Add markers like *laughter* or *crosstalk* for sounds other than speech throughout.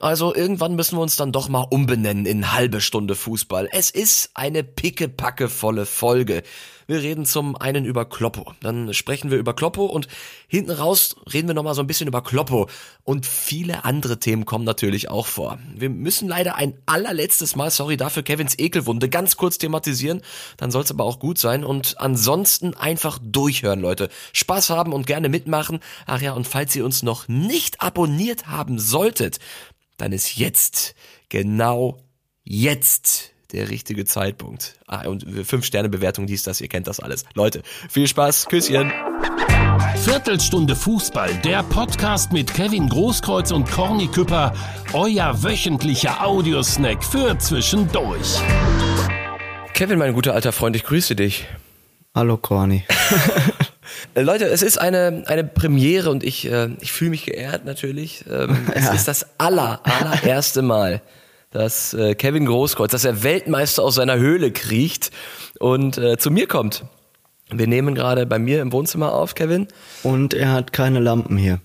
Also irgendwann müssen wir uns dann doch mal umbenennen in halbe Stunde Fußball. Es ist eine pickepackevolle Folge. Wir reden zum einen über Kloppo, dann sprechen wir über Kloppo und hinten raus reden wir nochmal so ein bisschen über Kloppo. Und viele andere Themen kommen natürlich auch vor. Wir müssen leider ein allerletztes Mal, sorry dafür, Kevins Ekelwunde ganz kurz thematisieren. Dann soll es aber auch gut sein. Und ansonsten einfach durchhören, Leute. Spaß haben und gerne mitmachen. Ach ja, und falls ihr uns noch nicht abonniert haben solltet, dann ist jetzt, genau jetzt der richtige Zeitpunkt. Ah, und fünf Sterne Bewertung, dies, das, ihr kennt das alles. Leute, viel Spaß, Küsschen. Viertelstunde Fußball, der Podcast mit Kevin Großkreuz und Corny Küpper, euer wöchentlicher Audiosnack für zwischendurch. Kevin, mein guter alter Freund, ich grüße dich. Hallo Corny. *laughs* Äh, Leute, es ist eine, eine Premiere und ich, äh, ich fühle mich geehrt natürlich. Ähm, *laughs* es Ja. ist das aller, allererste Mal, dass äh, Kevin Großkreuz, dass er Weltmeister aus seiner Höhle kriecht und äh, zu mir kommt. Wir nehmen gerade bei mir im Wohnzimmer auf, Kevin. Und er hat keine Lampen hier.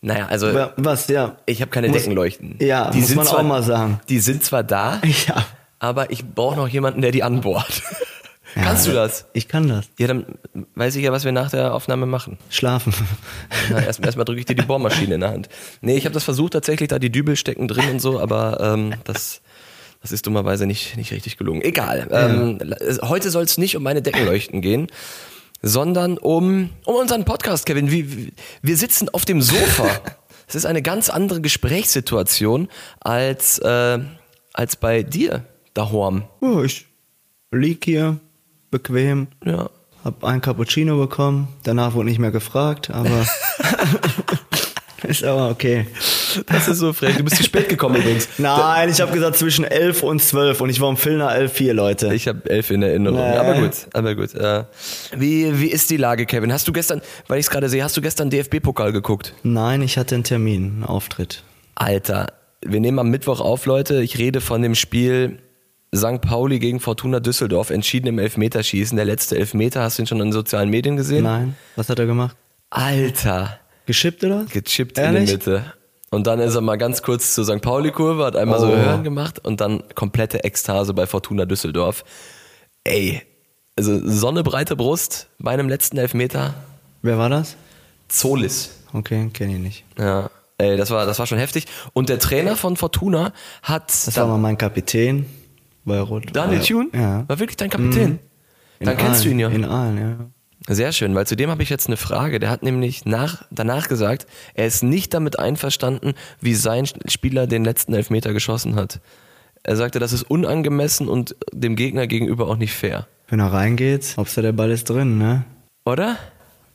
Naja, also Wa- Was, ja. ich habe keine Muss- Deckenleuchten. Ja, muss man zwar, auch mal sagen. Die sind zwar da, *laughs* Ja. aber ich brauche noch jemanden, der die anbohrt. *laughs* ja. Kannst du das? Ich kann das. Ja, dann weiß ich ja, was wir nach der Aufnahme machen. Schlafen. Na, erst, erstmal drücke ich dir die Bohrmaschine in der Hand. Nee, ich habe das versucht tatsächlich, da die Dübel stecken drin und so, aber ähm, das, das ist dummerweise nicht, nicht richtig gelungen. Egal. Ähm, Heute soll es nicht um meine Deckenleuchten gehen, sondern um, um unseren Podcast, Kevin. Wie, wir sitzen auf dem Sofa. *laughs* Es ist eine ganz andere Gesprächssituation als, äh, als bei dir, daheim. Oh, ich lieg hier, bequem, Ja. hab ein Cappuccino bekommen, danach wurde nicht mehr gefragt, aber *laughs* ist aber okay. Das ist so frech. Du bist zu spät gekommen übrigens. Nein, ich habe gesagt zwischen 11 und 12 und ich war um Viertel nach 11 hier, Leute. Ich habe elf in Erinnerung. Nee. Aber gut, aber gut. Äh, wie, wie ist die Lage, Kevin? Hast du gestern, weil ich es gerade sehe, hast du gestern DFB-Pokal geguckt? Nein, ich hatte einen Termin, einen Auftritt. Alter, wir nehmen am Mittwoch auf, Leute. Ich rede von dem Spiel St. Pauli gegen Fortuna Düsseldorf, entschieden im Elfmeterschießen. Der letzte Elfmeter, hast du ihn schon in den sozialen Medien gesehen? Nein, was hat er gemacht? Alter, Geschippt oder? gechippt in Ehrlich? die Mitte. Und dann ist er mal ganz kurz zur St. Pauli-Kurve, hat einmal so Oh. Hören gemacht und dann komplette Ekstase bei Fortuna Düsseldorf. Ey, also sonnebreite Brust bei einem letzten Elfmeter. Wer war das? Zolis. Okay, kenne ich nicht. Ja, ey, das war, das war schon heftig. Und der Trainer von Fortuna hat Das war mal mein Kapitän bei Rot. Daniel Thune, Ja. war wirklich dein Kapitän. In Dann kennst du ihn ja. In Aalen, ja. Sehr schön, weil zu dem habe ich jetzt eine Frage. Der hat nämlich nach, danach gesagt, er ist nicht damit einverstanden, wie sein Spieler den letzten Elfmeter geschossen hat. Er sagte, das ist unangemessen und dem Gegner gegenüber auch nicht fair. Wenn er reingeht, Hauptsache der Ball ist drin, ne? Oder?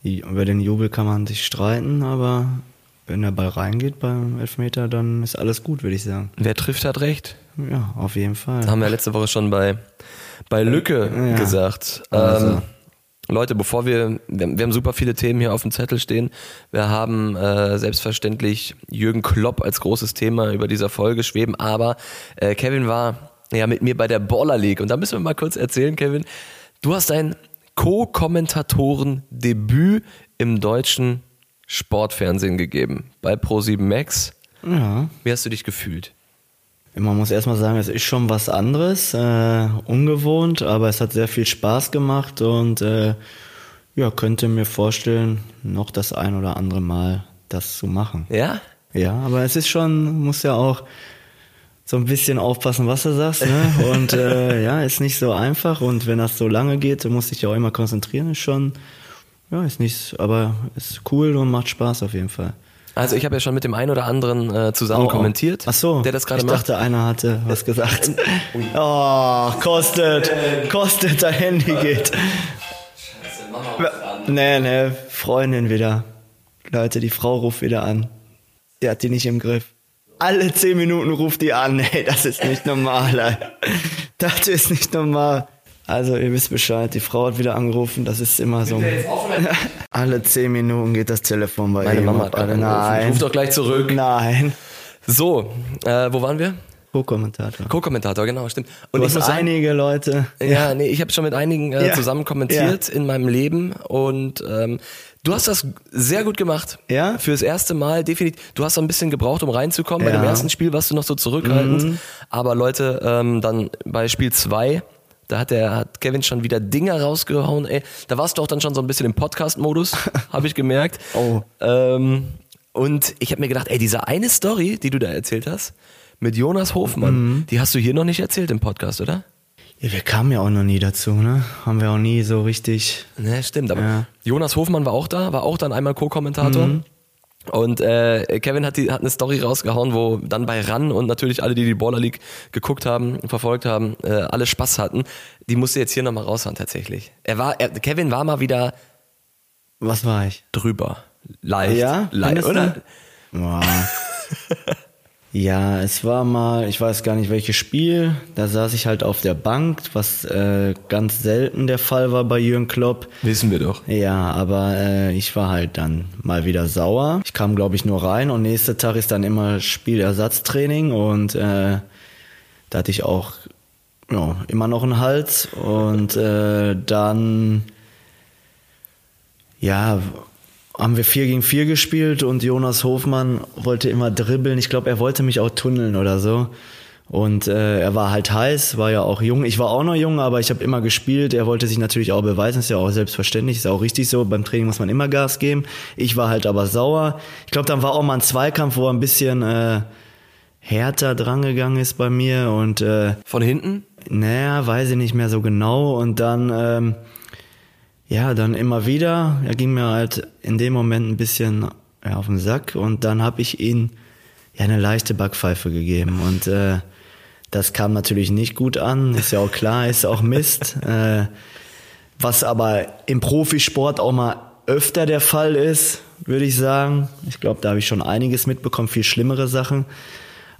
Über den Jubel kann man sich streiten, aber wenn der Ball reingeht beim Elfmeter, dann ist alles gut, würde ich sagen. Wer trifft, hat recht. Ja, auf jeden Fall. Das haben wir letzte Woche schon bei, bei Lücke Ja. gesagt. Also. Ähm, Leute, bevor wir, wir, haben- super viele Themen hier auf dem Zettel stehen. Wir haben äh, selbstverständlich Jürgen Klopp als großes Thema über dieser Folge schweben, aber äh, Kevin war ja mit mir bei der Baller League und da müssen wir mal kurz erzählen, Kevin. Du hast ein Co-Kommentatoren-Debüt im deutschen Sportfernsehen gegeben bei Pro7 Max. Ja. Wie hast du dich gefühlt? Man muss erstmal sagen, es ist schon was anderes, äh, ungewohnt, aber es hat sehr viel Spaß gemacht und äh, ja, könnte mir vorstellen, noch das ein oder andere Mal das zu machen. Ja? Ja, aber es ist schon, muss ja auch so ein bisschen aufpassen, was du sagst, ne? *laughs* Und äh, ja, ist nicht so einfach und wenn das so lange geht, du musst dich ja auch immer konzentrieren, ist schon, ja, ist nicht, aber ist cool und macht Spaß auf jeden Fall. Also ich habe ja schon mit dem einen oder anderen äh, zusammen Oh, oh. kommentiert, Ach so, der das gerade ich macht. dachte, einer hatte was gesagt. *laughs* Oh, kostet, kostet, dein Handy geht. Nee, nee, Freundin wieder. Leute, die Frau ruft wieder an. Die hat die nicht im Griff. Alle zehn Minuten ruft die an. Nee, das ist nicht normal. ey. Das ist nicht normal. Also, ihr wisst Bescheid, die Frau hat wieder angerufen, das ist immer so. *laughs* Alle zehn Minuten geht das Telefon bei Meine ihm Mama hat gerade alle. Nein. Ruf doch gleich zurück. Nein. So, äh, wo waren wir? Co-Kommentator. Co-Kommentator, genau, stimmt. Und Du ich hast muss sagen, einige Leute. ja, nee, ich habe schon mit einigen äh, Ja. zusammen kommentiert in meinem Leben und ähm, Du hast das sehr gut gemacht. Ja? Fürs erste Mal definitiv. Du hast so ein bisschen gebraucht, um reinzukommen. Bei Ja. dem ersten Spiel warst du noch so zurückhaltend. Aber Leute, ähm, dann bei Spiel zwei, da hat der hat Kevin schon wieder Dinger rausgehauen. Ey, da warst du auch dann schon so ein bisschen im Podcast-Modus, *laughs* habe ich gemerkt. Oh. Ähm, und ich habe mir gedacht, ey, diese eine Story, die du da erzählt hast, mit Jonas Hofmann, die hast du hier noch nicht erzählt im Podcast, oder? Ja, wir kamen ja auch noch nie dazu, ne? Haben wir auch nie so richtig. Ne, stimmt. Aber Ja. Jonas Hofmann war auch da, war auch dann einmal Co-Kommentator. Und äh, Kevin hat, die, hat eine Story rausgehauen, wo dann bei RAN und natürlich alle, die die Baller League geguckt haben, verfolgt haben, äh, alle Spaß hatten. Die musste jetzt hier nochmal raushauen tatsächlich. Er war, er, Kevin war mal wieder Was war ich? drüber. Leicht. Ja? Leicht, oder? du? *laughs* Ja, es war mal, ich weiß gar nicht welches Spiel, da saß ich halt auf der Bank, was äh, ganz selten der Fall war bei Jürgen Klopp. Wissen wir doch. Ja, aber äh, ich war halt dann mal wieder sauer. Ich kam, glaube ich, nur rein und nächster Tag ist dann immer Spielersatztraining und äh, da hatte ich auch ja, immer noch einen Hals und äh, dann ja haben wir 4 gegen 4 gespielt und Jonas Hofmann wollte immer dribbeln. Ich glaube, er wollte mich auch tunneln oder so. Und äh, er war halt heiß, war ja auch jung. Ich war auch noch jung, aber ich habe immer gespielt. Er wollte sich natürlich auch beweisen, ist ja auch selbstverständlich, ist auch richtig so. Beim Training muss man immer Gas geben. Ich war halt aber sauer. Ich glaube, dann war auch mal ein Zweikampf, wo er ein bisschen äh, härter drangegangen ist bei mir und äh, Von hinten? naja, weiß ich nicht mehr so genau. Und dann, ähm, ja, dann immer wieder. Er ging mir halt in dem Moment ein bisschen ja, auf den Sack. Und dann habe ich ihn ja eine leichte Backpfeife gegeben. Und äh, das kam natürlich nicht gut an. Ist ja auch klar, ist auch Mist. *laughs* äh, was aber im Profisport auch mal öfter der Fall ist, würde ich sagen. Ich glaube, da habe ich schon einiges mitbekommen, viel schlimmere Sachen.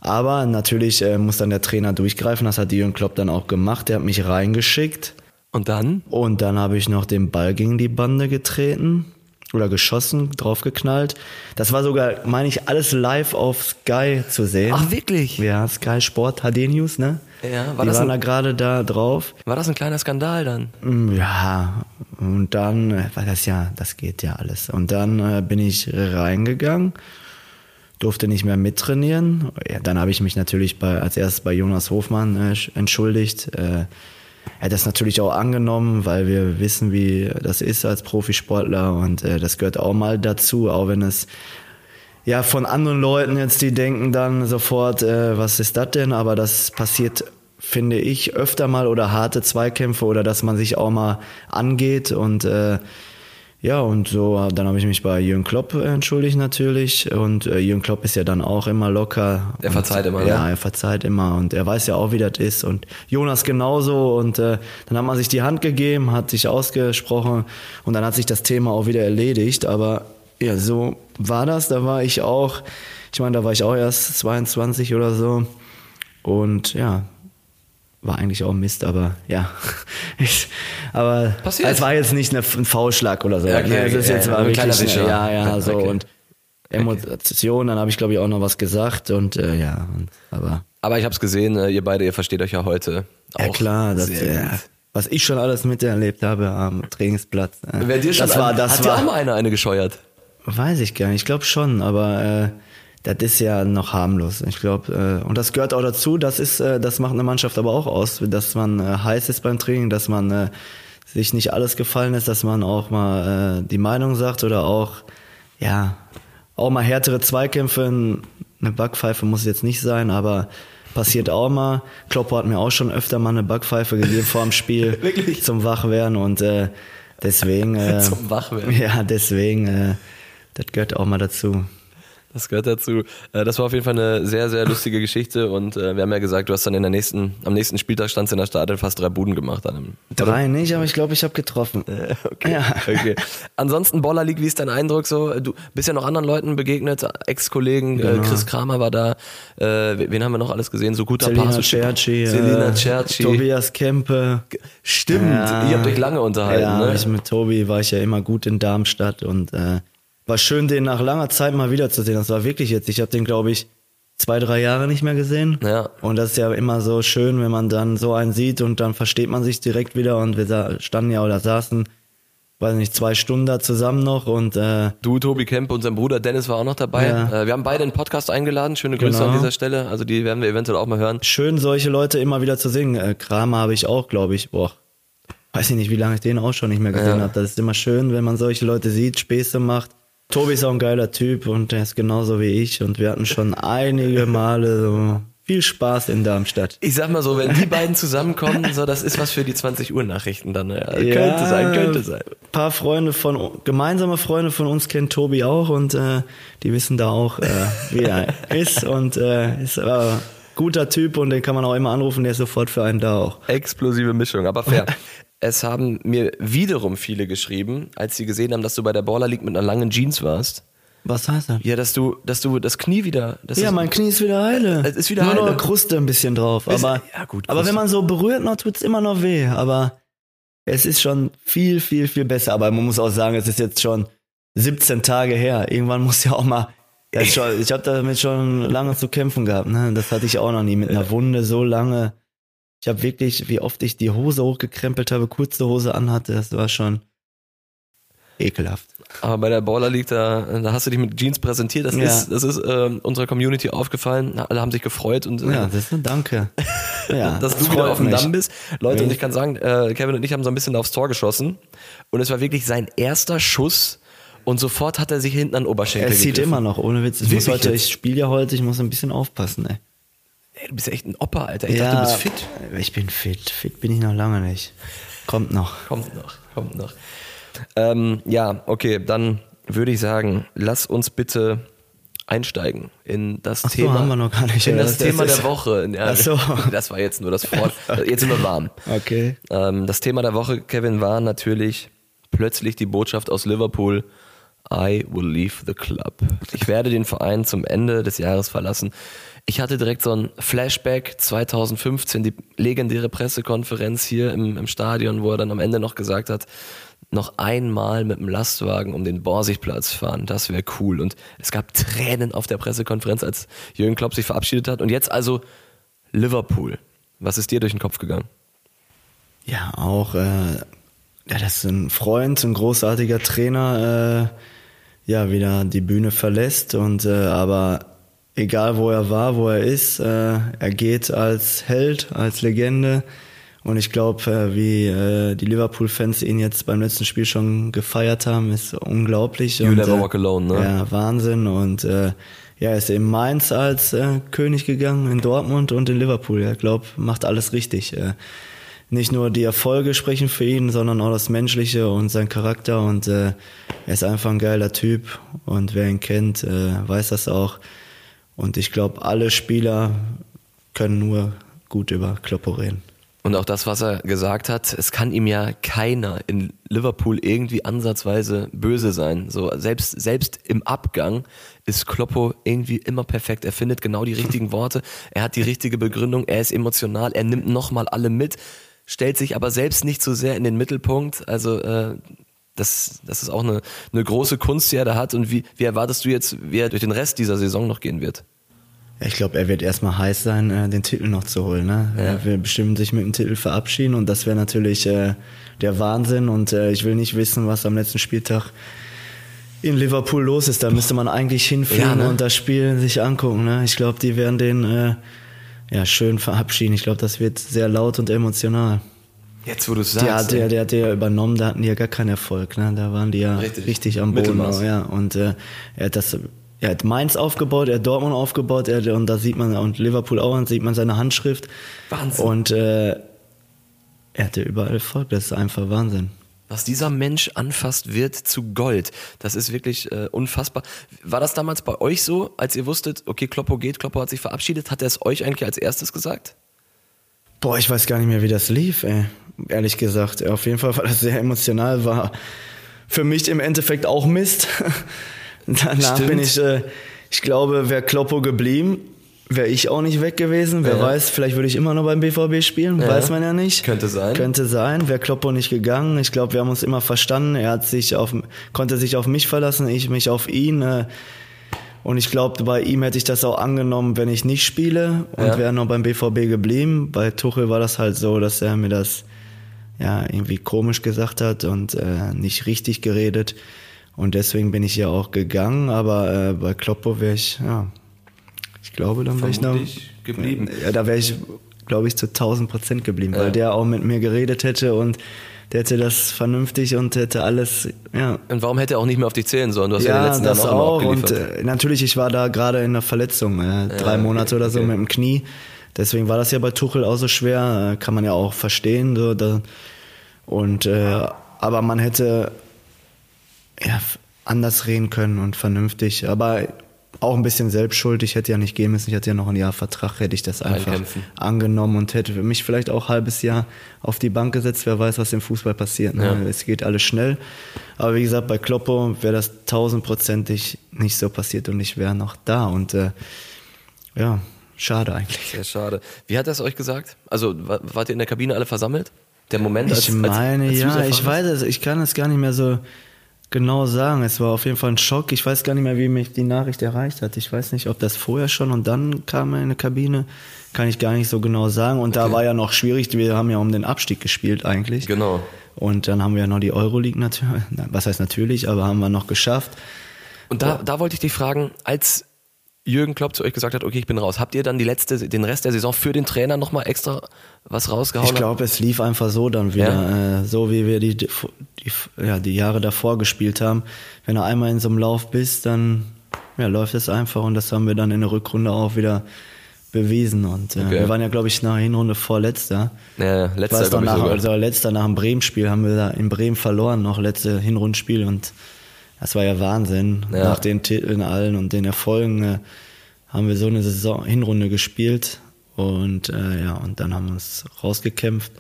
Aber natürlich äh, muss dann der Trainer durchgreifen. Das hat Jürgen Klopp dann auch gemacht. Der hat mich reingeschickt. Und dann? Und dann habe ich noch den Ball gegen die Bande getreten oder geschossen, draufgeknallt. Das war sogar, meine ich, alles live auf Sky zu sehen. Ach, wirklich? Ja, Sky Sport HD News, ne? Ja, war die das waren ein- da gerade da drauf. War das ein kleiner Skandal dann? Mm, Ja, und dann, äh, weil das ja, das geht ja alles. Und dann äh, bin ich reingegangen, durfte nicht mehr mittrainieren. Ja, dann habe ich mich natürlich bei, als erstes bei Jonas Hofmann äh, sch- entschuldigt. Äh, er hat das natürlich auch angenommen, weil wir wissen, wie das ist als Profisportler und äh, das gehört auch mal dazu, auch wenn es ja von anderen Leuten jetzt, die denken dann sofort, äh, was ist das denn? Aber das passiert, finde ich, öfter mal oder harte Zweikämpfe oder dass man sich auch mal angeht und äh, ja, und so, dann habe ich mich bei Jürgen Klopp äh, entschuldigt natürlich. Und äh, Jürgen Klopp ist ja dann auch immer locker. Er und, verzeiht immer, ne? Ja, er verzeiht immer und er weiß ja auch, wie das ist. Und Jonas genauso. Und äh, dann hat man sich die Hand gegeben, hat sich ausgesprochen und dann hat sich das Thema auch wieder erledigt. Aber ja, so war das. Da war ich auch, ich meine, da war ich auch erst 22 oder so. Und ja, war eigentlich auch Mist, aber ja. *laughs* Ich, aber Passiert. es war jetzt nicht eine, ein Faulschlag oder so. Ja, okay, ne? Es ist okay, jetzt ja, war ein wirklich Wischer. Ja, ja, Ja, *laughs* so okay. und Emotion, dann habe ich glaube ich auch noch was gesagt und äh, ja, und, aber Aber ich habe es gesehen, äh, ihr beide, ihr versteht euch ja heute. ja auch klar, das, ja, was ich schon alles miterlebt habe am Trainingsplatz. äh, Wer dir schon das war, das hat dir auch war, mal einer eine gescheuert? Weiß ich gar nicht. Ich glaube schon, aber äh, das ist ja noch harmlos. Ich glaube, äh, und das gehört auch dazu. Das ist, äh, das macht eine Mannschaft aber auch aus, dass man äh, heiß ist beim Training, dass man äh, sich nicht alles gefallen ist, dass man auch mal äh, die Meinung sagt oder auch ja auch mal härtere Zweikämpfe. Eine Backpfeife muss jetzt nicht sein, aber passiert auch mal. Kloppo hat mir auch schon öfter mal eine Backpfeife gegeben vor dem Spiel *laughs* Wirklich? zum Wachwerden und äh, deswegen äh, *laughs* Zum Wachwerden. ja, deswegen, äh, das gehört auch mal dazu. Das gehört dazu. Äh, Das war auf jeden Fall eine sehr, sehr lustige Geschichte und äh, wir haben ja gesagt, du hast dann in der nächsten, am nächsten Spieltag standst in der Stadion fast drei Buden gemacht an einem. Drei nicht, aber ich glaube, ich habe getroffen. Okay. Ja. okay. Ansonsten Baller League, wie ist dein Eindruck so? Du bist ja noch anderen Leuten begegnet, Ex-Kollegen, äh, Chris Kramer war da, äh, wen haben wir noch alles gesehen? So guter Selina Pass- Cerci, Selina äh, Cerci. Tobias Kempe. Stimmt, Ja. ihr habt euch lange unterhalten, ja, ne? ich mit Tobi war ich ja immer gut in Darmstadt und äh, war schön, den nach langer Zeit mal wiederzusehen. Das war wirklich jetzt. Ich habe den, glaube ich, zwei, drei Jahre nicht mehr gesehen. Ja. Und das ist ja immer so schön, wenn man dann so einen sieht und dann versteht man sich direkt wieder und wir standen ja oder saßen weiß nicht, zwei Stunden da zusammen noch und äh, Du, Tobi Kemp und sein Bruder Dennis war auch noch dabei. Ja. Äh, wir haben beide einen Podcast eingeladen. Schöne Grüße Genau. an dieser Stelle. Also die werden wir eventuell auch mal hören. schön, solche Leute immer wieder zu sehen. Äh, Kramer habe ich auch, glaube ich. Boah, weiß ich nicht, wie lange ich den auch schon nicht mehr gesehen Ja. habe. Das ist immer schön, wenn man solche Leute sieht, Späße macht. Tobi ist auch ein geiler Typ und der ist genauso wie ich und wir hatten schon einige Male so viel Spaß in Darmstadt. Ich sag mal so, wenn die beiden zusammenkommen, so das ist was für die 20 Uhr Nachrichten dann. Ja. Könnte sein, könnte sein. Ein paar Freunde von, gemeinsame Freunde von uns kennt Tobi auch und äh, die wissen da auch, äh, wie er *laughs* ist und äh, ist aber ein guter Typ und den kann man auch immer anrufen, der ist sofort für einen da auch. Explosive Mischung, aber fair. *laughs* Es haben mir wiederum viele geschrieben, als sie gesehen haben, dass du bei der Baller League mit einer langen Jeans warst. Was heißt das? Ja, dass du, dass du das Knie wieder. Ja, mein Knie ist wieder heile. Es ist wieder Nur heile. noch Kruste ein bisschen drauf. Aber, ja, gut, aber Kruste. wenn man so berührt noch, tut's immer noch weh. Aber es ist schon viel, viel, viel besser. Aber man muss auch sagen, es ist jetzt schon 17 Tage her. Irgendwann muss ja auch mal. Schon, ich habe damit schon lange zu kämpfen gehabt. Ne? Das hatte ich auch noch nie mit einer Wunde so lange. Ich habe wirklich, wie oft ich die Hose hochgekrempelt habe, kurze Hose anhatte, das war schon ekelhaft. Aber bei der Baller League, da, da hast du dich mit Jeans präsentiert. Das Ja. ist, das ist ähm, unserer Community aufgefallen. Alle haben sich gefreut und äh, Ja, das ist ein Danke. *laughs* Ja, dass du freut wieder auf dem. Damm bist. Leute, und ich kann sagen, äh, Kevin und ich haben so ein bisschen aufs Tor geschossen. Und es war wirklich sein erster Schuss. Und sofort hat er sich hinten an Oberschenkel Er zieht gegriffen. immer noch, ohne Witz. Ich, muss heute, jetzt? ich spiele ja heute, ich muss ein bisschen aufpassen, ey. Ey, du bist ja echt ein Opa, Alter. Ich dachte, du bist fit. Ich bin fit. Fit bin ich noch lange nicht. Kommt noch. Kommt noch, kommt noch. Ähm, ja, okay, dann würde ich sagen, lass uns bitte einsteigen in das Ach so, Thema. haben wir noch gar nicht. In Ja, das, das Thema der Woche. Ja, Ach so. *laughs* Das war jetzt nur das Wort. Jetzt sind wir warm. Okay. Ähm, das Thema der Woche, Kevin, war natürlich plötzlich die Botschaft aus Liverpool. I will leave the club. Ich werde den Verein zum Ende des Jahres verlassen. Ich hatte direkt so ein Flashback 2015, die legendäre Pressekonferenz hier im, im Stadion, wo er dann am Ende noch gesagt hat, noch einmal mit dem Lastwagen um den Borsigplatz fahren, das wäre cool. Und es gab Tränen auf der Pressekonferenz, als Jürgen Klopp sich verabschiedet hat. Und jetzt also Liverpool. Was ist dir durch den Kopf gegangen? Ja, auch, äh, ja, das ist ein Freund, ein großartiger Trainer, äh, ja, wieder die Bühne verlässt und, äh, aber egal wo er war, wo er ist, äh, er geht als Held, als Legende. Und ich glaube, äh, wie äh, die Liverpool-Fans ihn jetzt beim letzten Spiel schon gefeiert haben, ist unglaublich. You und, never äh, walk alone, ne? Ja, Wahnsinn. Und äh, ja, er ist in Mainz als äh, König gegangen, in Dortmund und in Liverpool. Ich glaube, macht alles richtig. Äh, nicht nur die Erfolge sprechen für ihn, sondern auch das Menschliche und sein Charakter. Und äh, er ist einfach ein geiler Typ. Und wer ihn kennt, äh, weiß das auch. Und ich glaube, alle Spieler können nur gut über Kloppo reden. Und auch das, was er gesagt hat, es kann ihm ja keiner in Liverpool irgendwie ansatzweise böse sein. So selbst selbst im Abgang ist Kloppo irgendwie immer perfekt. Er findet genau die richtigen Worte. Er hat die richtige Begründung. Er ist emotional. Er nimmt nochmal alle mit, stellt sich aber selbst nicht so sehr in den Mittelpunkt. Also äh, das, das ist auch eine, eine große Kunst, die er da hat. Und wie, wie erwartest du jetzt, wie er durch den Rest dieser Saison noch gehen wird? Ja, Ich glaube, er wird erstmal heiß sein, äh, den Titel noch zu holen. Ne? Er will bestimmt sich mit dem Titel verabschieden und das wäre natürlich äh, der Wahnsinn. Und äh, ich will nicht wissen, was am letzten Spieltag in Liverpool los ist. Da müsste man eigentlich hinfliegen Ja, ne? und das Spiel sich angucken. Ne? Ich glaube, die werden den äh, ja schön verabschieden. Ich glaube, das wird sehr laut und emotional. Jetzt, wo du es Der, sagst. der, ey. der hat ja übernommen, da hatten die ja gar keinen Erfolg. Ne? Da waren die ja Richtig. richtig, am Boden. Mittelmaß. Ja. Und äh, er hat das, er hat Mainz aufgebaut, er hat Dortmund aufgebaut, er, und da sieht man und Liverpool auch, und sieht man seine Handschrift. Wahnsinn. Und äh, er hatte überall Erfolg. Das ist einfach Wahnsinn. Was dieser Mensch anfasst, wird zu Gold. Das ist wirklich äh, unfassbar. War das damals bei euch so, als ihr wusstet, okay, Kloppo geht, Kloppo hat sich verabschiedet? Hat er es euch eigentlich als erstes gesagt? Boah, ich weiß gar nicht mehr, wie das lief, ey. Ehrlich gesagt. Auf jeden Fall *laughs* war das sehr emotional, war für mich im Endeffekt auch Mist. *laughs* Danach Stimmt. bin ich, äh, ich glaube, wäre Kloppo geblieben, wäre ich auch nicht weg gewesen. Wer Ja. weiß, vielleicht würde ich immer noch beim BVB spielen, Ja. weiß man ja nicht. Könnte sein. Könnte sein. Wäre Kloppo nicht gegangen. Ich glaube, wir haben uns immer verstanden. Er hat sich auf, konnte sich auf mich verlassen, ich mich auf ihn. Äh, und ich glaube, bei ihm hätte ich das auch angenommen, wenn ich nicht spiele und Ja. wäre noch beim BVB geblieben. Bei Tuchel war das halt so, dass er mir das ja irgendwie komisch gesagt hat und äh, nicht richtig geredet. Und deswegen bin ich ja auch gegangen, aber äh, bei Kloppo wäre ich, ja, ich glaube, dann wäre ich noch geblieben. Ja, da wäre ich, glaube ich, zu 1000 Prozent geblieben, ja. weil der auch mit mir geredet hätte und der hätte das vernünftig und hätte alles, ja. Und warum hätte er auch nicht mehr auf dich zählen sollen? Du hast ja, ja den letzten das Jahren auch. auch und äh, natürlich, ich war da gerade in der Verletzung, äh, drei ja, Monate oder so okay. mit dem Knie. Deswegen war das ja bei Tuchel auch so schwer, äh, kann man ja auch verstehen. So, da, und äh, aber man hätte ja, anders reden können und vernünftig. Aber auch ein bisschen selbstschuld. Ich hätte ja nicht gehen müssen. Ich hatte ja noch ein Jahr Vertrag, hätte ich das einfach Einkämpfen. angenommen und hätte mich vielleicht auch ein halbes Jahr auf die Bank gesetzt. Wer weiß, was im Fußball passiert. Ne? Ja. Es geht alles schnell. Aber wie gesagt, bei Kloppo wäre das tausendprozentig nicht so passiert und ich wäre noch da. Und äh, ja, schade eigentlich. Sehr schade. Wie hat er es euch gesagt? Also wart ihr in der Kabine alle versammelt? Der Moment, als Ich meine, als, als ja, ich weiß es. Ich kann es gar nicht mehr so genau sagen. Es war auf jeden Fall ein Schock. Ich weiß gar nicht mehr, wie mich die Nachricht erreicht hat. Ich weiß nicht, ob das vorher schon und dann kam er in eine Kabine. Kann ich gar nicht so genau sagen. Und okay. da war ja noch schwierig. Wir haben ja um den Abstieg gespielt eigentlich. Genau. Und dann haben wir ja noch die Euroleague natürlich. *laughs* Was heißt natürlich, aber haben wir noch geschafft. Und da, da wollte ich dich fragen, als Jürgen Klopp zu euch gesagt hat, okay, ich bin raus. Habt ihr dann die letzte, den Rest der Saison für den Trainer nochmal extra was rausgehauen? Ich glaube, es lief einfach so dann wieder, ja. äh, so wie wir die, die, ja, die Jahre davor gespielt haben. Wenn du einmal in so einem Lauf bist, dann ja, läuft es einfach und das haben wir dann in der Rückrunde auch wieder bewiesen. Und äh, okay. wir waren ja, glaube ich, nach der Hinrunde vorletzter. Ja, letzter, ich weiß nach, also letzter nach dem Bremen-Spiel haben wir da in Bremen verloren, noch letzte Hinrundenspiel und das war ja Wahnsinn. Ja. Nach den Titeln allen und den Erfolgen äh, haben wir so eine Saison Hinrunde gespielt und äh, ja und dann haben wir uns rausgekämpft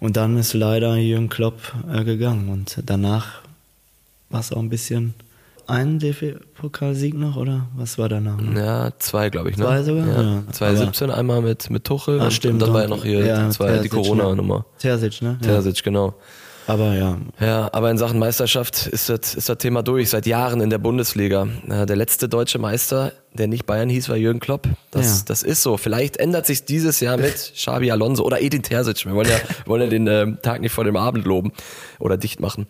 und dann ist leider Jürgen Klopp äh, gegangen und danach war es auch ein bisschen ein DFB-Pokalsieg noch oder was war danach? Ja, zwei glaube ich. Ne? Zwei sogar? Ja, ja. 2017 einmal mit, mit Tuchel ah, und, stimmt, und dann war ja noch hier ja, die, zwei, die Corona-Nummer. Terzic, ne? Terzic, genau. Aber ja. Ja, aber in Sachen Meisterschaft ist das, ist das Thema durch, seit Jahren in der Bundesliga. Der letzte deutsche Meister, der nicht Bayern hieß, war Jürgen Klopp. Das, ja. das ist so. Vielleicht ändert sich dieses Jahr mit *laughs* Xabi Alonso oder Edin Terzic. Wir wollen ja, wollen ja den äh, Tag nicht vor dem Abend loben oder dicht machen.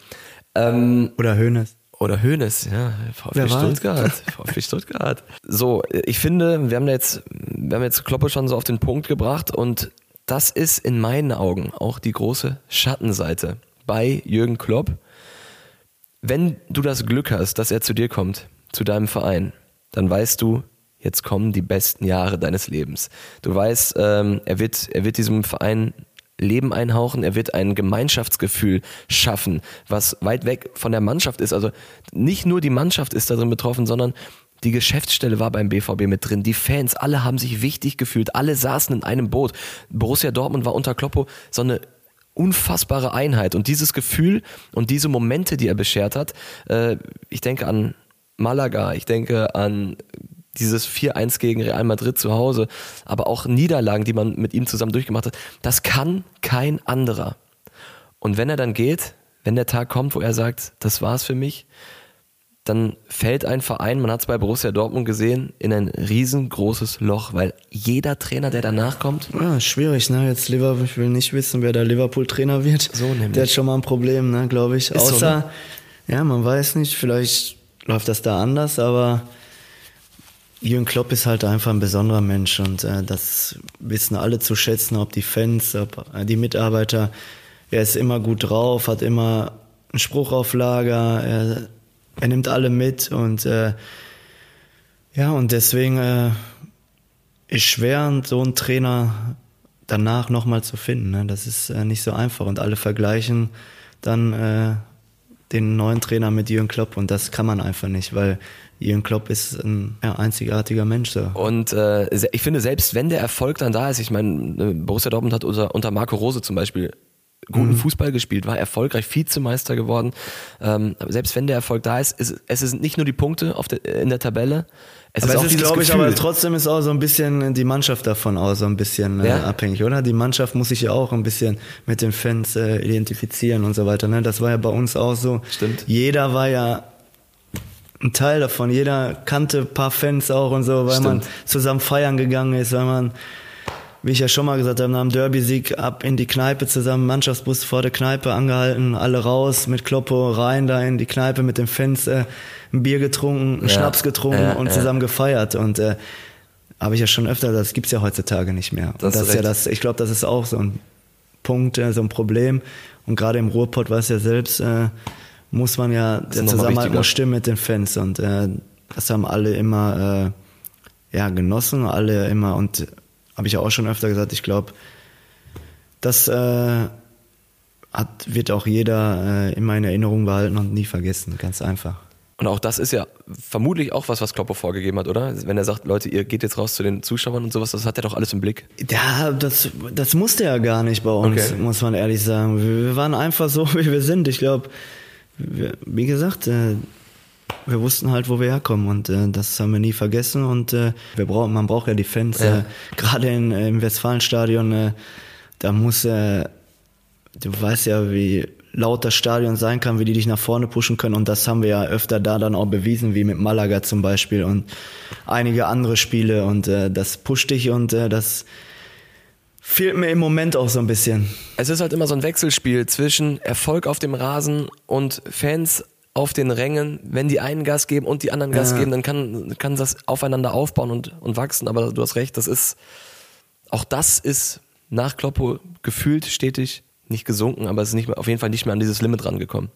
Ähm, oder Hönes. Oder Hönes, ja, VfB Stuttgart, *laughs* VfB Stuttgart. So, ich finde, wir haben jetzt, wir haben jetzt Kloppe schon so auf den Punkt gebracht und das ist in meinen Augen auch die große Schattenseite bei Jürgen Klopp. Wenn du das Glück hast, dass er zu dir kommt, zu deinem Verein, dann weißt du, jetzt kommen die besten Jahre deines Lebens. Du weißt, ähm, er, wird, er wird diesem Verein Leben einhauchen, er wird ein Gemeinschaftsgefühl schaffen, was weit weg von der Mannschaft ist. Also nicht nur die Mannschaft ist darin betroffen, sondern die Geschäftsstelle war beim BVB mit drin. Die Fans, alle haben sich wichtig gefühlt. Alle saßen in einem Boot. Borussia Dortmund war unter Kloppo so eine unfassbare Einheit. Und dieses Gefühl und diese Momente, die er beschert hat, äh, ich denke an Malaga, ich denke an dieses 4-1 gegen Real Madrid zu Hause, aber auch Niederlagen, die man mit ihm zusammen durchgemacht hat, das kann kein anderer. Und wenn er dann geht, wenn der Tag kommt, wo er sagt, das war's für mich, dann fällt ein Verein, man hat es bei Borussia Dortmund gesehen, in ein riesengroßes Loch, weil jeder Trainer, der danach kommt. Ja, schwierig, ne? Jetzt Liverpool, ich will nicht wissen, wer der Liverpool-Trainer wird. So nämlich. Der hat schon mal ein Problem, ne, glaube ich. Ist Außer, so, ne? ja, man weiß nicht, vielleicht läuft das da anders, aber Jürgen Klopp ist halt einfach ein besonderer Mensch und äh, das wissen alle zu schätzen, ob die Fans, ob äh, die Mitarbeiter. Er ist immer gut drauf, hat immer einen Spruch auf Lager, er er nimmt alle mit und äh, ja, und deswegen äh, ist schwer, so einen Trainer danach nochmal zu finden. Ne? Das ist äh, nicht so einfach und alle vergleichen dann äh, den neuen Trainer mit Jürgen Klopp und das kann man einfach nicht, weil Jürgen Klopp ist ein ja, einzigartiger Mensch. So. Und äh, ich finde, selbst wenn der Erfolg dann da ist, ich meine, Borussia Dortmund hat unter, unter Marco Rose zum Beispiel guten mhm. Fußball gespielt, war erfolgreich Vizemeister geworden. Ähm, selbst wenn der Erfolg da ist, ist, es sind nicht nur die Punkte auf der, in der Tabelle. Es aber ist, es ist glaube ich, aber trotzdem ist auch so ein bisschen die Mannschaft davon auch so ein bisschen äh, ja? abhängig, oder? Die Mannschaft muss sich ja auch ein bisschen mit den Fans äh, identifizieren und so weiter. Ne? Das war ja bei uns auch so. Stimmt. Jeder war ja ein Teil davon. Jeder kannte ein paar Fans auch und so, weil Stimmt. man zusammen feiern gegangen ist, weil man wie ich ja schon mal gesagt habe, nach dem Derby-Sieg ab in die Kneipe zusammen, Mannschaftsbus vor der Kneipe angehalten, alle raus mit Kloppo rein da in die Kneipe mit dem Fans, äh, ein Bier getrunken, einen Ja. Schnaps getrunken Ja, und ja. zusammen gefeiert und äh, habe ich ja schon öfter, das gibt's ja heutzutage nicht mehr. Das das ist ja das, ich glaube, das ist auch so ein Punkt, äh, so ein Problem. Und gerade im Ruhrpott, weiß ja selbst, äh, muss man ja, der nochmal Zusammenhalt muss stimmen mit den Fans. Und äh, das haben alle immer äh, ja, genossen, alle immer, und habe ich ja auch schon öfter gesagt, ich glaube, das äh, hat, wird auch jeder äh, in Erinnerung behalten und nie vergessen, ganz einfach. Und auch das ist ja vermutlich auch was, was Kloppo vorgegeben hat, oder? Wenn er sagt, Leute, ihr geht jetzt raus zu den Zuschauern und sowas, das hat er doch alles im Blick. Ja, das, das musste er gar nicht bei uns, Okay. muss man ehrlich sagen. Wir, wir waren einfach so, *laughs* wie wir sind. Ich glaube, wie gesagt, äh, wir wussten halt, wo wir herkommen und äh, das haben wir nie vergessen und äh, wir brauchen, man braucht ja die Fans. Ja. Äh, Gerade in, äh, im Westfalenstadion, äh, da muss, äh, du weißt ja, wie laut das Stadion sein kann, wie die dich nach vorne pushen können und das haben wir ja öfter da dann auch bewiesen, wie mit Malaga zum Beispiel und einige andere Spiele und äh, das pusht dich und äh, das fehlt mir im Moment auch so ein bisschen. Es ist halt immer so ein Wechselspiel zwischen Erfolg auf dem Rasen und Fans auf den Rängen. Wenn die einen Gas geben und die anderen Gas Ja. geben, dann kann, kann das aufeinander aufbauen und, und wachsen. Aber du hast recht, das ist, auch das ist nach Kloppo gefühlt stetig nicht gesunken, aber es ist nicht mehr, auf jeden Fall nicht mehr an dieses Limit rangekommen.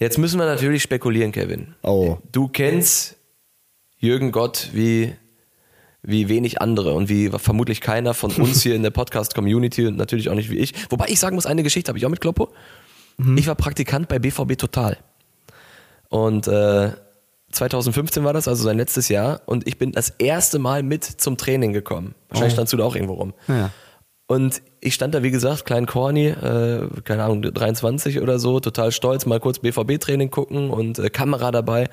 Jetzt müssen wir natürlich spekulieren, Kevin. Oh. Du kennst Jürgen Gott wie, wie wenig andere und wie vermutlich keiner von uns hier in der Podcast-Community und natürlich auch nicht wie ich. Wobei ich sagen muss, eine Geschichte habe ich auch mit Kloppo. Ich war Praktikant bei BVB Total. Und äh, 2015 war das, also sein letztes Jahr. Und ich bin das erste Mal mit zum Training gekommen. Wahrscheinlich Oh. standst du da auch irgendwo rum. Ja. Und ich stand da, wie gesagt, klein Corny, äh, keine Ahnung, 23 oder so, total stolz, mal kurz BVB-Training gucken und äh, Kamera dabei.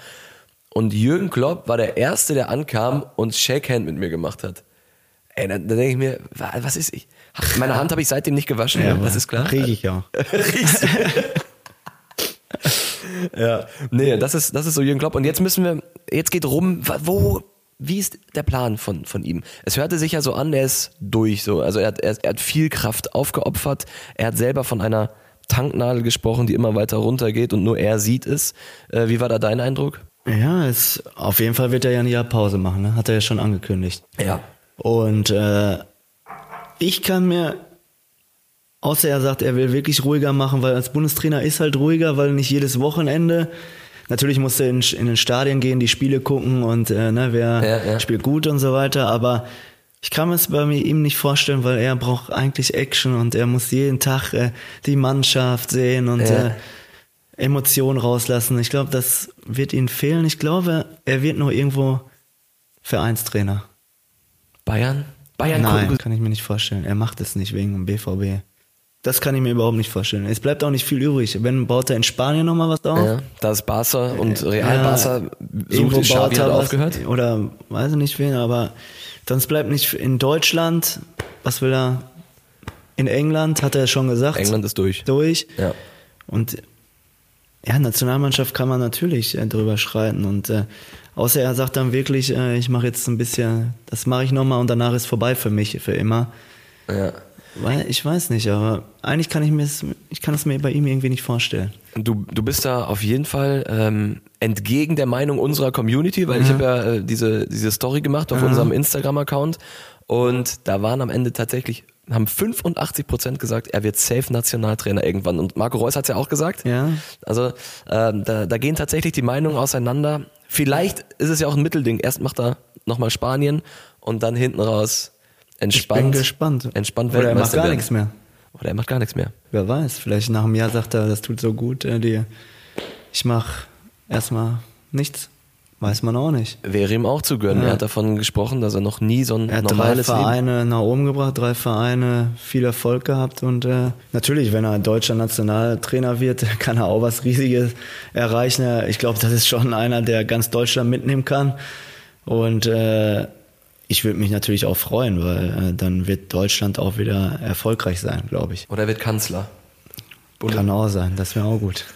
Und Jürgen Klopp war der Erste, der ankam und Shakehand mit mir gemacht hat. Ey, da, da denke ich mir, wa- was ist ich? Meine Hand habe ich seitdem nicht gewaschen, das ist klar. Kriege ich ja. *laughs* Riechst? *laughs* ja, nee, das ist, das ist so Jürgen Klopp. Und jetzt müssen wir, jetzt geht rum, wo, wie ist der Plan von, von ihm? Es hörte sich ja so an, er ist durch, so. Also er hat, er, er hat viel Kraft aufgeopfert. Er hat selber von einer Tanknadel gesprochen, die immer weiter runtergeht und nur er sieht es. Äh, wie war da dein Eindruck? Ja, es, auf jeden Fall wird er ja ein Jahr Pause machen, ne? hat er ja schon angekündigt. Ja. Und äh, ich kann mir, außer er sagt, er will wirklich ruhiger machen, weil als Bundestrainer ist halt ruhiger, weil nicht jedes Wochenende. Natürlich muss er in, in den Stadien gehen, die Spiele gucken und äh, ne, wer Ja, ja. spielt gut und so weiter. Aber ich kann mir es bei mir ihm nicht vorstellen, weil er braucht eigentlich Action und er muss jeden Tag äh, die Mannschaft sehen und Ja. äh, Emotionen rauslassen. Ich glaube, das wird ihm fehlen. Ich glaube, er wird noch irgendwo Vereinstrainer. Bayern? Bayern Nein, kann ich mir nicht vorstellen. Er macht es nicht wegen dem BVB. Das kann ich mir überhaupt nicht vorstellen. Es bleibt auch nicht viel übrig. Wenn baut er in Spanien nochmal was auf? Ja, da ist Barca und Real Ja, Barca sucht baut er hat aufgehört. Oder weiß ich nicht wen, aber sonst bleibt nicht in Deutschland. Was will er? In England hat er schon gesagt. England ist durch. durch. Ja. Und ja, Nationalmannschaft kann man natürlich äh, drüber schreiten. Und äh, außer er sagt dann wirklich, äh, ich mache jetzt ein bisschen, das mache ich nochmal und danach ist vorbei für mich, für immer. Ja. Weil ich weiß nicht, aber eigentlich kann ich mir es, ich kann es mir bei ihm irgendwie nicht vorstellen. Du, du bist da auf jeden Fall ähm, entgegen der Meinung unserer Community, weil ich habe ja äh, diese, diese Story gemacht auf unserem Instagram-Account und da waren am Ende tatsächlich, haben 85 Prozent gesagt, er wird safe Nationaltrainer irgendwann. Und Marco Reus hat es ja auch gesagt. Ja. Also ähm, da, da gehen tatsächlich die Meinungen auseinander. Vielleicht ist es ja auch ein Mittelding. Erst macht er nochmal Spanien und dann hinten raus entspannt. Ich bin gespannt. Entspannt Oder er macht gar werden. nichts mehr. Oder er macht gar nichts mehr. Wer weiß, vielleicht nach einem Jahr sagt er, das tut so gut, äh, die, ich mache erstmal nichts. Weiß man auch nicht. Wäre ihm auch zu gönnen. Ja. Er hat davon gesprochen, dass er noch nie so ein Er hat drei normales Leben. Vereine nach oben gebracht, drei Vereine, viel Erfolg gehabt und äh, natürlich, wenn er deutscher Nationaltrainer wird, *laughs* kann er auch was Riesiges erreichen. Ich glaube, das ist schon einer, der ganz Deutschland mitnehmen kann. Und äh, ich würde mich natürlich auch freuen, weil äh, dann wird Deutschland auch wieder erfolgreich sein, glaube ich. Oder er wird Kanzler. Kann auch sein, das wäre auch gut. *laughs*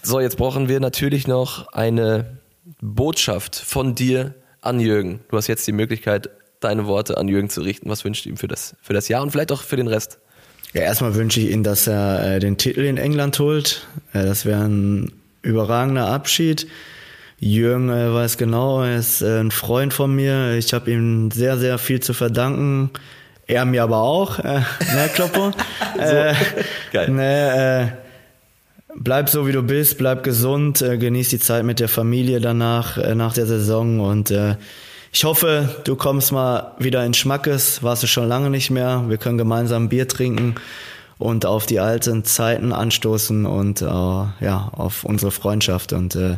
So, jetzt brauchen wir natürlich noch eine Botschaft von dir an Jürgen. Du hast jetzt die Möglichkeit, deine Worte an Jürgen zu richten. Was wünscht du ihm für das, für das Jahr und vielleicht auch für den Rest? Ja, erstmal wünsche ich ihm, dass er äh, den Titel in England holt. Äh, das wäre ein überragender Abschied. Jürgen äh, weiß genau, er ist äh, ein Freund von mir. Ich habe ihm sehr, sehr viel zu verdanken. Er mir aber auch, äh, *laughs* ne, Kloppo? *laughs* äh, Geil. Ne, äh, bleib so wie du bist, bleib gesund, äh, genieß die Zeit mit der Familie danach, äh, nach der Saison und äh, ich hoffe, du kommst mal wieder in Schmackes, warst du schon lange nicht mehr. Wir können gemeinsam Bier trinken und auf die alten Zeiten anstoßen und äh, ja, auf unsere Freundschaft. Und äh,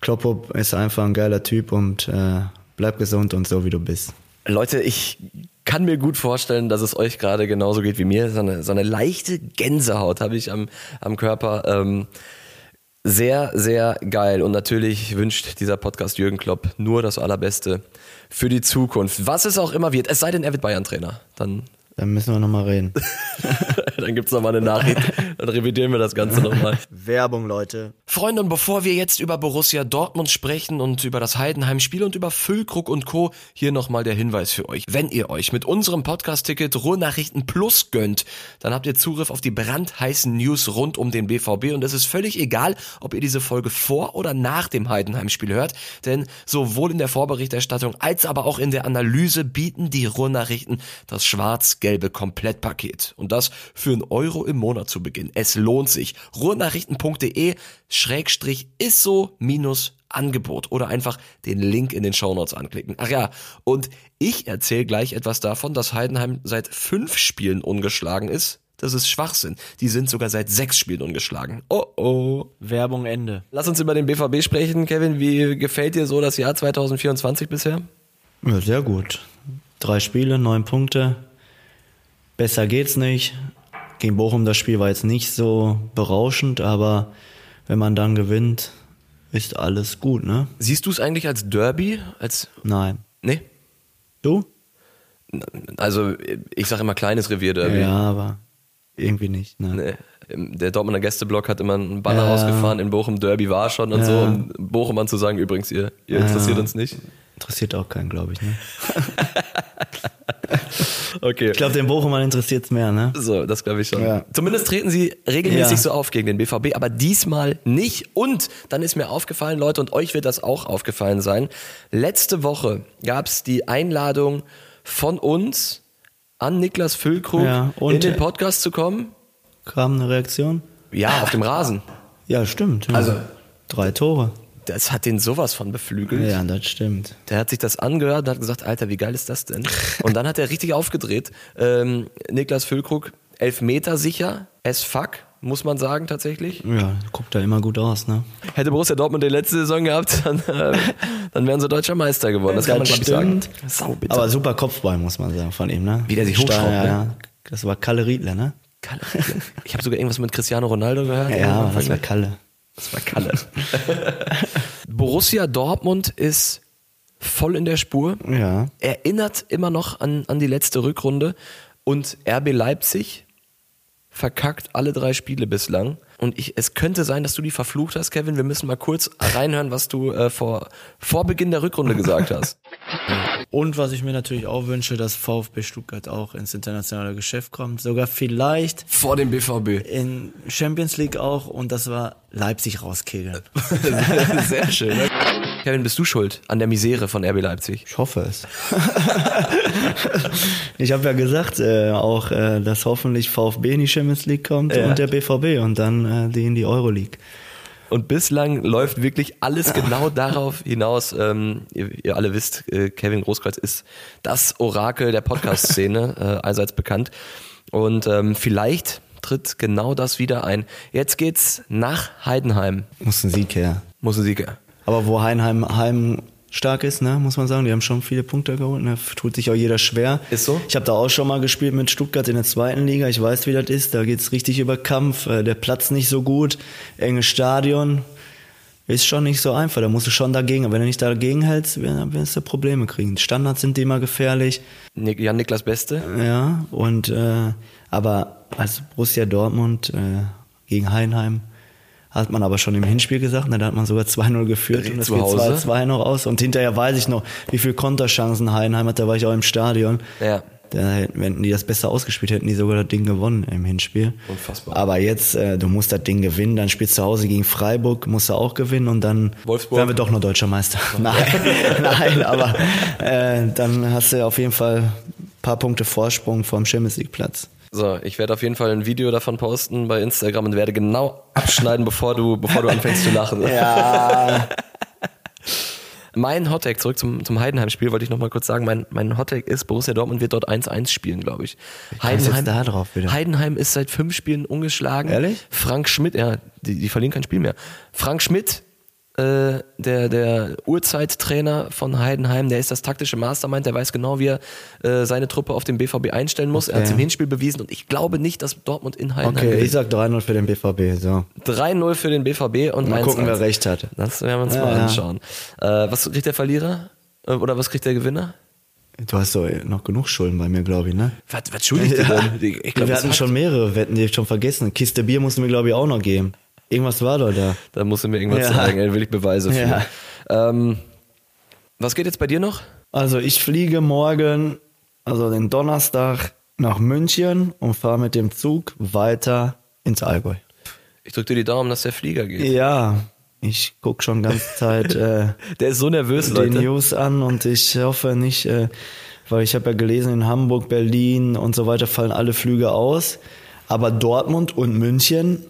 Kloppo ist einfach ein geiler Typ und äh, bleib gesund und so wie du bist. Leute, ich kann mir gut vorstellen, dass es euch gerade genauso geht wie mir. So eine, so eine leichte Gänsehaut habe ich am, am Körper. Ähm, sehr, sehr geil. Und natürlich wünscht dieser Podcast Jürgen Klopp nur das Allerbeste für die Zukunft. Was es auch immer wird. Es sei denn, er wird Bayern-Trainer. Dann Dann müssen wir nochmal reden. *laughs* *laughs* dann gibt's noch mal eine Nachricht. Dann revidieren wir das Ganze nochmal. *laughs* Werbung, Leute. Freunde, und bevor wir jetzt über Borussia Dortmund sprechen und über das Heidenheim-Spiel und über Füllkrug und Co., hier nochmal der Hinweis für euch. Wenn ihr euch mit unserem Podcast-Ticket Ruhrnachrichten Plus gönnt, dann habt ihr Zugriff auf die brandheißen News rund um den BVB und es ist völlig egal, ob ihr diese Folge vor oder nach dem Heidenheim-Spiel hört, denn sowohl in der Vorberichterstattung als aber auch in der Analyse bieten die Ruhrnachrichten das schwarz-gelbe Komplettpaket. Und das für einen Euro im Monat zu Beginn. Es lohnt sich. Ruhrnachrichten.de Schrägstrich ISSO minus Angebot oder einfach den Link in den Shownotes anklicken. Ach ja, und ich erzähle gleich etwas davon, dass Heidenheim seit fünf Spielen ungeschlagen ist. Das ist Schwachsinn. Die sind sogar seit sechs Spielen ungeschlagen. Oh oh. Werbung Ende. Lass uns über den BVB sprechen. Kevin, wie gefällt dir so das Jahr 2024 bisher? Ja, sehr gut. Drei Spiele, neun Punkte. Besser geht's nicht. Gegen Bochum das Spiel war jetzt nicht so berauschend, aber wenn man dann gewinnt, ist alles gut, ne? Siehst du es eigentlich als Derby? Als. Nein. Nee. Du? Also, ich sage immer kleines Revierderby. Ja, aber irgendwie nicht. Ne? Nee. Der Dortmunder Gästeblock hat immer einen Banner Ja. rausgefahren, in Bochum Derby war schon und Ja. so. Um Bochum zu sagen, übrigens, ihr, ihr interessiert uns nicht. Interessiert auch keinen, glaube ich. Ne? *laughs* Okay. Ich glaube, den Bochumern interessiert es mehr, ne? So, das glaube ich schon. Ja. Zumindest treten sie regelmäßig Ja. so auf gegen den BVB, aber diesmal nicht. Und dann ist mir aufgefallen, Leute, und euch wird das auch aufgefallen sein. Letzte Woche gab es die Einladung von uns an Niklas Füllkrug Ja, und- in den Podcast zu kommen. Kam eine Reaktion? Ja, auf dem Rasen. Ja, stimmt. Ja. Also- drei Tore. Das hat den sowas von beflügelt. Ja, das stimmt. Der hat sich das angehört und hat gesagt, Alter, wie geil ist das denn? *laughs* Und dann hat er richtig aufgedreht. Ähm, Niklas Füllkrug, elf Meter sicher, as fuck, muss man sagen tatsächlich. Ja, guckt da immer gut aus, ne? Hätte Borussia Dortmund die letzte Saison gehabt, *laughs* dann, äh, dann wären sie deutscher Meister geworden. Das, kann man, glaub ich, sagen. Saubitter. Aber super Kopfball, muss man sagen, von ihm, ne? Wie der sich hochschraubt, ja, ne? ja. Das war Kalle Riedler, ne? Kalle. Ich habe sogar irgendwas mit Cristiano Ronaldo gehört. Ja, das war Kalle. Das war Kalle. *laughs* Borussia Dortmund ist voll in der Spur. Ja. Erinnert immer noch an, an die letzte Rückrunde. Und RB Leipzig verkackt alle drei Spiele bislang. Und ich, es könnte sein, dass du die verflucht hast, Kevin. Wir müssen mal kurz reinhören, was du äh, vor, vor Beginn der Rückrunde gesagt hast. *laughs* Und was ich mir natürlich auch wünsche, dass VfB Stuttgart auch ins internationale Geschäft kommt. Sogar vielleicht vor dem BVB. in Champions League auch. Und das war Leipzig rauskegeln. *laughs* Sehr schön. Ne? *laughs* Kevin, bist du schuld an der Misere von RB Leipzig? Ich hoffe es. *laughs* ich habe ja gesagt, äh, auch, äh, dass hoffentlich VfB in die Champions League kommt Ja. und der BVB und dann äh, die in die Euroleague. Und bislang läuft wirklich alles genau *laughs* darauf hinaus. Ähm, ihr, ihr alle wisst, äh, Kevin Großkreuz ist das Orakel der Podcast-Szene, *laughs* äh, allseits bekannt. Und ähm, vielleicht tritt genau das wieder ein. Jetzt geht's nach Heidenheim. Muss ein Sieg her. Muss ein Sieger. Aber wo Heinheim Heim stark ist, ne, muss man sagen, die haben schon viele Punkte geholt, ne, tut sich auch jeder schwer. Ist so? Ich habe da auch schon mal gespielt mit Stuttgart in der zweiten Liga, ich weiß, wie das ist, da geht's richtig über Kampf, äh, der Platz nicht so gut, enges Stadion, ist schon nicht so einfach, da musst du schon dagegen, wenn du nicht dagegen hältst, wirst du Probleme kriegen. Standards sind immer gefährlich, Jan Niklas Beste. ja, und äh, aber als Borussia Dortmund äh, gegen Heinheim Hat man aber schon im Hinspiel gesagt, ne, da hat man sogar 2-0 geführt und es geht Hause? 2-2 noch aus. Und hinterher weiß ich noch, wie viel Konterchancen Heidenheim hat, da war ich auch im Stadion. Ja. Da hätten, wenn die das besser ausgespielt hätten, die sogar das Ding gewonnen im Hinspiel. Unfassbar. Aber jetzt, äh, du musst das Ding gewinnen, dann spielst du zu Hause gegen Freiburg, musst du auch gewinnen und dann Wolfsburg? werden wir doch noch deutscher Meister. *laughs* Nein, *laughs* nein, aber äh, dann hast du auf jeden Fall ein paar Punkte Vorsprung vom Champions League Platz. So, ich werde auf jeden Fall ein Video davon posten bei Instagram und werde genau abschneiden, bevor du, bevor du anfängst zu lachen. Ja, *laughs* Mein Hottag, zurück zum, zum Heidenheim-Spiel, wollte ich noch mal kurz sagen. Mein, mein Hottag ist, Borussia Dortmund wird dort 1-1 spielen, glaube ich. kommst jetzt da drauf wieder? Heidenheim ist seit fünf Spielen ungeschlagen. Ehrlich? Frank Schmidt, ja, die, die verlieren kein Spiel mehr. Frank Schmidt, äh, der, der Urzeittrainer von Heidenheim, der ist das taktische Mastermind, der weiß genau, wie er äh, seine Truppe auf den BVB einstellen muss. Er hat es im Okay. Hinspiel bewiesen und ich glaube nicht, dass Dortmund in Heidenheim okay, ich sag 3-0 für den BVB. So. 3-0 für den BVB und Mal 1-1. gucken, wer recht hat. Das werden wir uns Ja, mal ja. anschauen. Äh, was kriegt der Verlierer? Äh, Oder was kriegt der Gewinner? Du hast doch noch genug Schulden bei mir, glaube ich, ne? Was, was schuldigt ihr *laughs* denn? Ich, glaub, wir hatten hat- schon mehrere Wetten, die ich schon vergessen. Kiste Bier mussten wir, glaube ich, auch noch geben. Irgendwas war doch da. Da musst du mir irgendwas Ja. zeigen, da will ich Beweise für. Ja. Ähm, was geht jetzt bei dir noch? Also ich fliege morgen, also den Donnerstag, nach München und fahre mit dem Zug weiter ins Allgäu. Ich drück dir die Daumen, dass der Flieger geht. Ja, ich gucke schon ganze Zeit äh, *laughs* Der ist so nervös, die Leute. News an und ich hoffe nicht, äh, weil ich habe ja gelesen, in Hamburg, Berlin und so weiter fallen alle Flüge aus. Aber Dortmund und München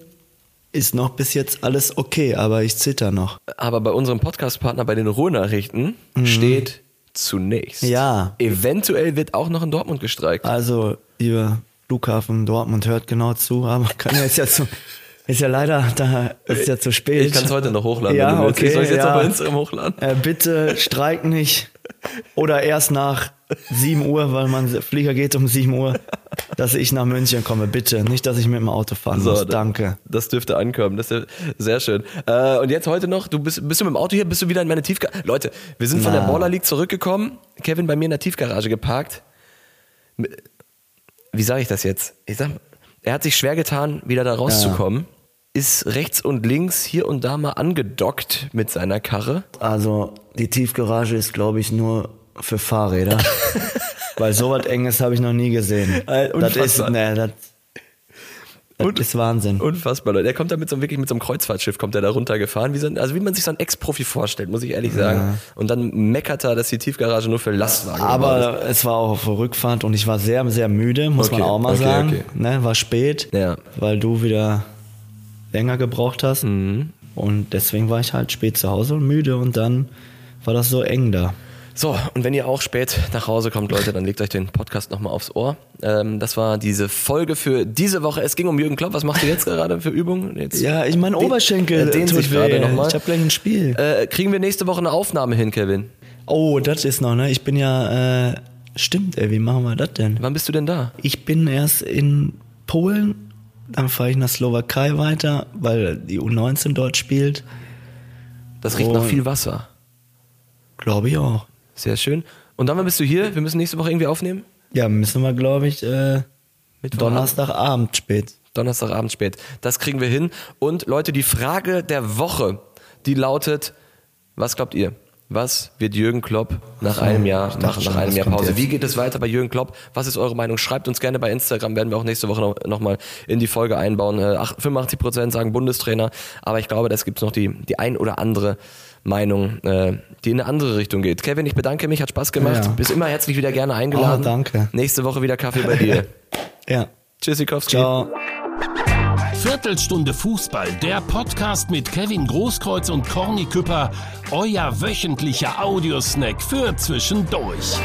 ist noch bis jetzt alles okay, aber ich zitter noch. Aber bei unserem Podcast-Partner bei den Ruhrnachrichten steht zunächst. Mhm. Ja. Eventuell wird auch noch in Dortmund gestreikt. Also, lieber Flughafen Dortmund, hört genau zu, aber *laughs* kann ja, ist ja zu, ist ja leider, da ist ja zu spät. Ich kann es heute noch hochladen, Ja, okay, ich soll es jetzt ja. noch bei Instagram hochladen? Äh, bitte streikt nicht. Oder erst nach 7 Uhr, weil mein Flieger geht um 7 Uhr, dass ich nach München komme. Bitte. Nicht, dass ich mit dem Auto fahren muss. Danke. Das dürfte ankommen. Das ist ja sehr schön. Äh, und jetzt heute noch, du bist, bist du mit dem Auto hier, bist du wieder in meine Tiefgarage? Leute, wir sind von Na. der Baller League zurückgekommen. Kevin bei mir in der Tiefgarage geparkt. Wie sage ich das jetzt? Ich sag, er hat sich schwer getan, wieder da rauszukommen. Ist rechts und links hier und da mal angedockt mit seiner Karre. Also, die Tiefgarage ist, glaube ich, nur für Fahrräder. *laughs* weil so was Enges habe ich noch nie gesehen. Äh, das ist, nee, das, das Und- ist Wahnsinn. Unfassbar, Leute. Er kommt da mit so einem, wirklich mit so einem Kreuzfahrtschiff, kommt er da runtergefahren, wie so ein, also wie man sich so ein Ex-Profi vorstellt, muss ich ehrlich sagen. Und dann meckert er, dass die Tiefgarage nur für Lastwagen gebaut ist. Aber es war auch auf der Rückfahrt und ich war sehr, sehr müde, muss Okay, man auch mal okay, sagen. okay. Ne, war spät, Ja. weil du wieder länger gebraucht hast. Mhm. Und deswegen war ich halt spät zu Hause und müde und dann war das so eng da. So, und wenn ihr auch spät nach Hause kommt, Leute, dann legt euch den Podcast nochmal aufs Ohr. Ähm, das war diese Folge für diese Woche. Es ging um Jürgen Klopp. Was machst du jetzt gerade für Übungen? Jetzt Ja, ich mein Oberschenkel er dehnt sich gerade nochmal. Ich habe gleich ein Spiel. Äh, kriegen wir nächste Woche eine Aufnahme hin, Kevin? Oh, das ist noch, ne? Ich bin ja, äh, stimmt, ey, wie machen wir das denn? Wann bist du denn da? Ich bin erst in Polen, dann fahre ich nach Slowakei weiter, weil die U19 dort spielt. Das riecht Oh. nach viel Wasser. Glaube ich auch. Sehr schön. Und dann bist du hier? Wir müssen nächste Woche irgendwie aufnehmen? Ja, müssen wir, glaube ich, äh. Donnerstagabend spät. Donnerstagabend spät. Das kriegen wir hin. Und Leute, die Frage der Woche, die lautet, was glaubt ihr? Was wird Jürgen Klopp nach einem Jahr machen, nach einem das Jahr Pause? Wie geht es weiter bei Jürgen Klopp? Was ist eure Meinung? Schreibt uns gerne bei Instagram, werden wir auch nächste Woche noch, noch mal in die Folge einbauen. Äh, ach- 85% sagen Bundestrainer, aber ich glaube, es gibt noch die, die ein oder andere Meinung, äh, die in eine andere Richtung geht. Kevin, ich bedanke mich, hat Spaß gemacht. Ja. Bist immer herzlich wieder gerne eingeladen. Oh, danke. Nächste Woche wieder Kaffee bei dir. *laughs* Ja. Tschüssikowski. Ciao. Viertelstunde Fußball, der Podcast mit Kevin Großkreuz und Corny Küpper, euer wöchentlicher Audiosnack für zwischendurch.